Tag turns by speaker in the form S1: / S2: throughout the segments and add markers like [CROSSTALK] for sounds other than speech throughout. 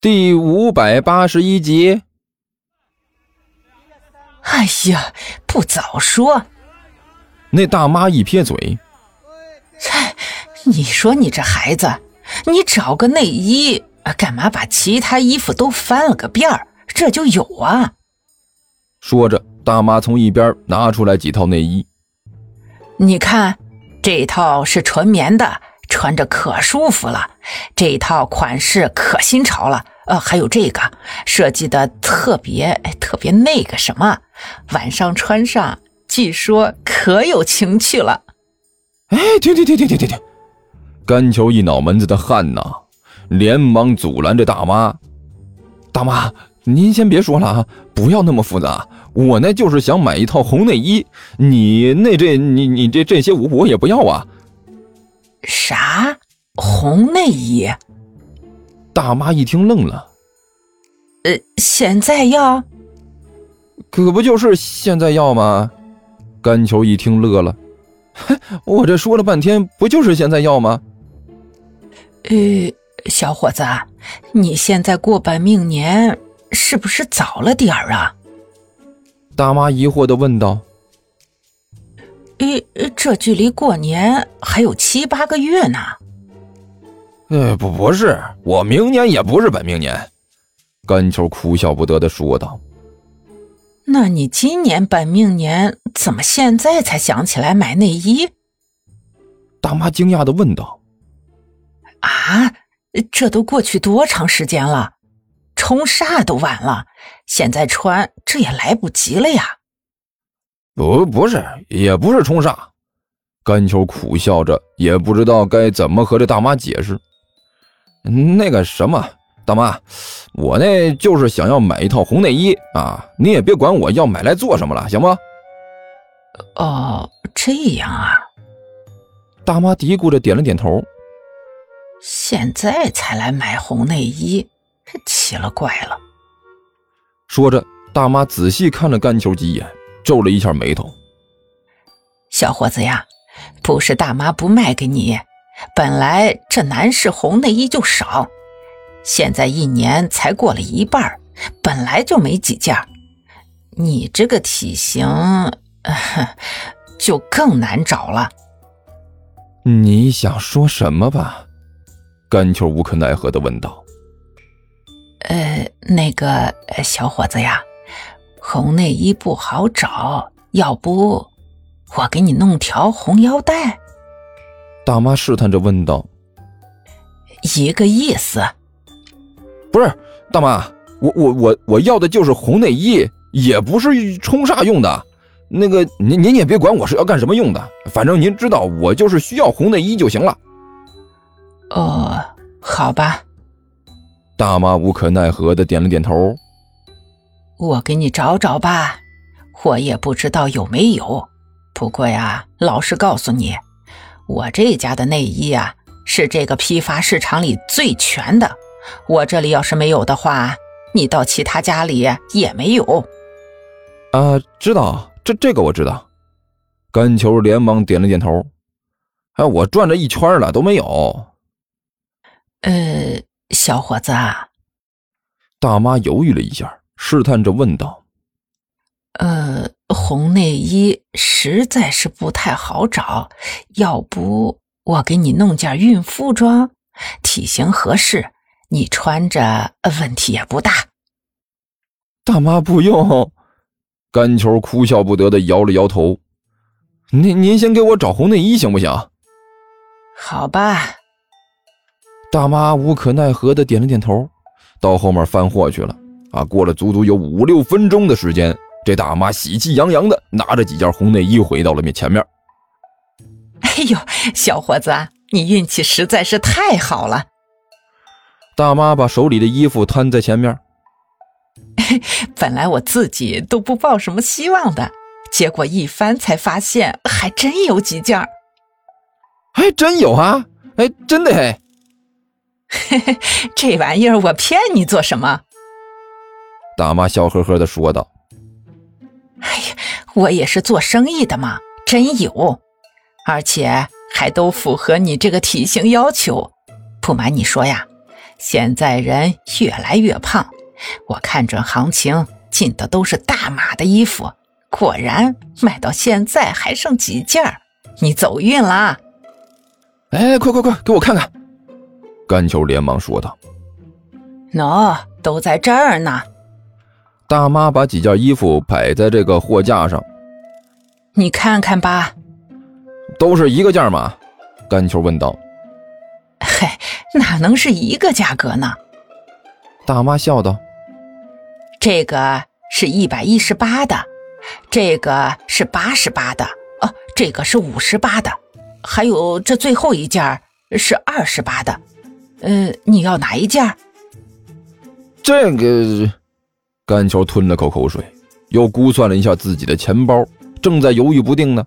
S1: 第五百八十一集。
S2: 哎呀，不早说！
S1: 那大妈一撇嘴：“
S2: 嗨，你说你这孩子，你找个内衣，干嘛把其他衣服都翻了个遍儿？这就有啊！”
S1: 说着，大妈从一边拿出来几套内衣。
S2: 你看，这套是纯棉的。穿着可舒服了，这一套款式可新潮了。呃，还有这个设计的特别特别那个什么，晚上穿上，据说可有情趣了。
S1: 哎，停停停停停停停！甘球一脑门子的汗呐，连忙阻拦着大妈：“大妈，您先别说了啊，不要那么复杂。我那就是想买一套红内衣，你那这你你这这些我我也不要啊。”
S2: 啥红内衣？
S1: 大妈一听愣了。
S2: 呃，现在要？
S1: 可不就是现在要吗？甘球一听乐了。我这说了半天，不就是现在要吗？
S2: 呃，小伙子，你现在过本命年是不是早了点儿啊？
S1: 大妈疑惑的问道。
S2: 诶，这距离过年还有七八个月呢。
S1: 呃，不，不是，我明年也不是本命年。甘秋哭笑不得的说道。
S2: 那你今年本命年，怎么现在才想起来买内衣？
S1: 大妈惊讶的问道。
S2: 啊，这都过去多长时间了？冲煞都晚了，现在穿这也来不及了呀。
S1: 不，不是，也不是冲煞。甘秋苦笑着，也不知道该怎么和这大妈解释。那个什么，大妈，我那就是想要买一套红内衣啊！你也别管我要买来做什么了，行吗？
S2: 哦，这样啊。
S1: 大妈嘀咕着点了点头。
S2: 现在才来买红内衣，奇了怪了。
S1: 说着，大妈仔细看了甘秋几眼。皱了一下眉头，
S2: 小伙子呀，不是大妈不卖给你，本来这男士红内衣就少，现在一年才过了一半，本来就没几件，你这个体型 [LAUGHS] 就更难找了。
S1: 你想说什么吧？甘秋无可奈何的问道。
S2: 呃，那个小伙子呀。红内衣不好找，要不我给你弄条红腰带？
S1: 大妈试探着问道。
S2: 一个意思。
S1: 不是，大妈，我我我我要的就是红内衣，也不是冲煞用的。那个您您也别管我是要干什么用的，反正您知道我就是需要红内衣就行了。
S2: 哦，好吧。
S1: 大妈无可奈何的点了点头。
S2: 我给你找找吧，我也不知道有没有。不过呀，老实告诉你，我这家的内衣啊，是这个批发市场里最全的。我这里要是没有的话，你到其他家里也没有。
S1: 啊，知道，这这个我知道。甘球连忙点了点头。哎，我转了一圈了，都没有。
S2: 呃，小伙子，
S1: 大妈犹豫了一下。试探着问道：“
S2: 呃，红内衣实在是不太好找，要不我给你弄件孕妇装，体型合适，你穿着问题也不大。”
S1: 大妈不用，甘球哭笑不得的摇了摇头：“您您先给我找红内衣行不行？”“
S2: 好吧。”
S1: 大妈无可奈何的点了点头，到后面翻货去了。啊，过了足足有五六分钟的时间，这大妈喜气洋洋的拿着几件红内衣回到了面前面。[LAUGHS]
S2: 哎呦，小伙子，你运气实在是太好了！
S1: 大妈把手里的衣服摊在前面。[LAUGHS]
S2: 本来我自己都不抱什么希望的，结果一翻才发现还真有几件。
S1: 还真有啊！哎，真的嘿。
S2: 嘿嘿，这玩意儿我骗你做什么？
S1: 大妈笑呵呵的说道：“
S2: 哎呀，我也是做生意的嘛，真有，而且还都符合你这个体型要求。不瞒你说呀，现在人越来越胖，我看准行情，进的都是大码的衣服，果然卖到现在还剩几件你走运啦。
S1: 哎，快快快，给我看看！甘球连忙说道：“
S2: 喏，都在这儿呢。”
S1: 大妈把几件衣服摆在这个货架上，
S2: 你看看吧。
S1: 都是一个价吗？甘球问道。
S2: 嘿，哪能是一个价格呢？
S1: 大妈笑道：“
S2: 这个是一百一十八的，这个是八十八的，哦，这个是五十八的，还有这最后一件是二十八的。呃，你要哪一件？”
S1: 这个，甘球吞了口口水，又估算了一下自己的钱包，正在犹豫不定呢。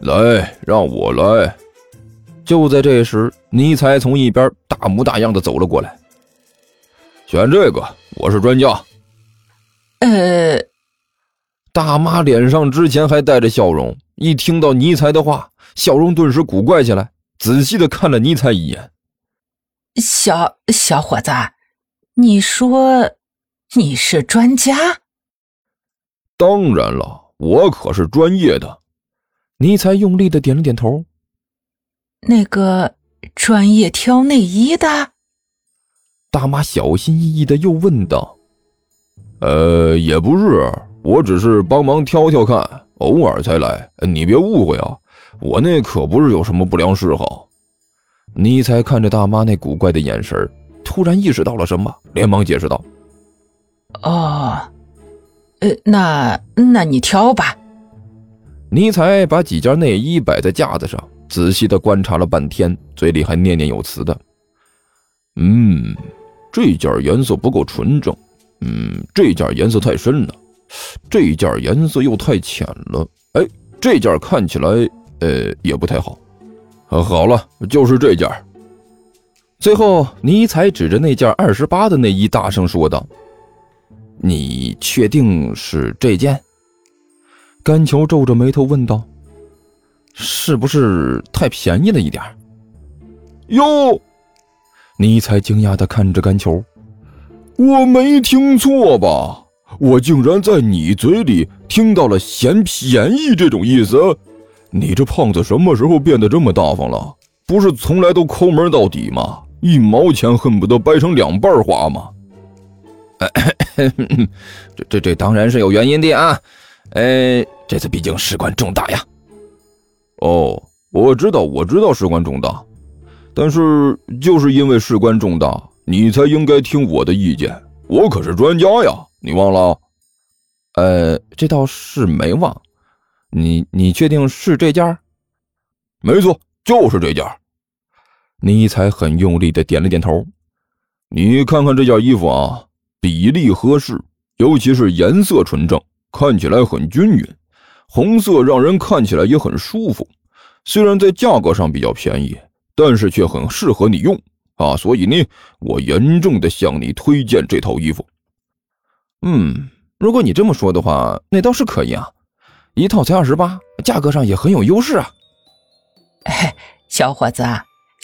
S1: 来，让我来。就在这时，尼才从一边大模大样的走了过来。选这个，我是专家。
S2: 呃，
S1: 大妈脸上之前还带着笑容，一听到尼才的话，笑容顿时古怪起来，仔细的看了尼才一眼。
S2: 小小伙子，你说你是专家？
S1: 当然了，我可是专业的。尼才用力的点了点头。
S2: 那个专业挑内衣的
S1: 大妈小心翼翼的又问道：“呃，也不是，我只是帮忙挑挑看，偶尔才来，你别误会啊，我那可不是有什么不良嗜好。”尼才看着大妈那古怪的眼神，突然意识到了什么，连忙解释道：“
S2: 哦，呃，那那你挑吧。”
S1: 尼采把几件内衣摆在架子上，仔细的观察了半天，嘴里还念念有词的：“嗯，这件颜色不够纯正，嗯，这件颜色太深了，这件颜色又太浅了，哎，这件看起来，呃，也不太好。好了，就是这件。”最后，尼采指着那件二十八的内衣，大声说道：“你确定是这件？”甘球皱着眉头问道：“是不是太便宜了一点？”哟，尼采惊讶的看着甘球：“我没听错吧？我竟然在你嘴里听到了嫌便宜这种意思？你这胖子什么时候变得这么大方了？不是从来都抠门到底吗？一毛钱恨不得掰成两半花吗？” [LAUGHS] 这这这当然是有原因的啊！哎，这次毕竟事关重大呀！哦，我知道，我知道事关重大，但是就是因为事关重大，你才应该听我的意见。我可是专家呀，你忘了？呃，这倒是没忘。你你确定是这件？没错，就是这件。尼采很用力的点了点头。你看看这件衣服啊，比例合适，尤其是颜色纯正。看起来很均匀，红色让人看起来也很舒服。虽然在价格上比较便宜，但是却很适合你用啊！所以呢，我严重的向你推荐这套衣服。嗯，如果你这么说的话，那倒是可以啊，一套才二十八，价格上也很有优势啊。
S2: 哎，小伙子，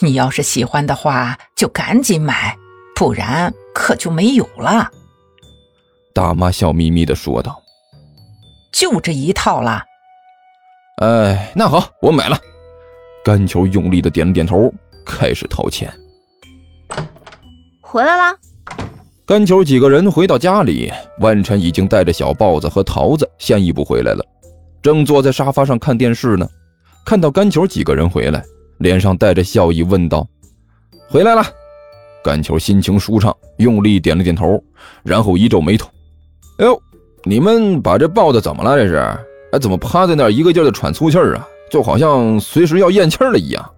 S2: 你要是喜欢的话，就赶紧买，不然可就没有了。
S1: 大妈笑眯眯的说道。
S2: 就这一套啦，
S1: 哎，那好，我买了。甘球用力的点了点头，开始掏钱。
S3: 回来啦！
S1: 甘球几个人回到家里，万晨已经带着小豹子和桃子先一步回来了，正坐在沙发上看电视呢。看到甘球几个人回来，脸上带着笑意，问道：“回来了。”甘球心情舒畅，用力点了点头，然后一皱眉头：“哎呦！”你们把这抱的怎么了？这是？哎，怎么趴在那儿一个劲儿的喘粗气儿啊？就好像随时要咽气儿了一样。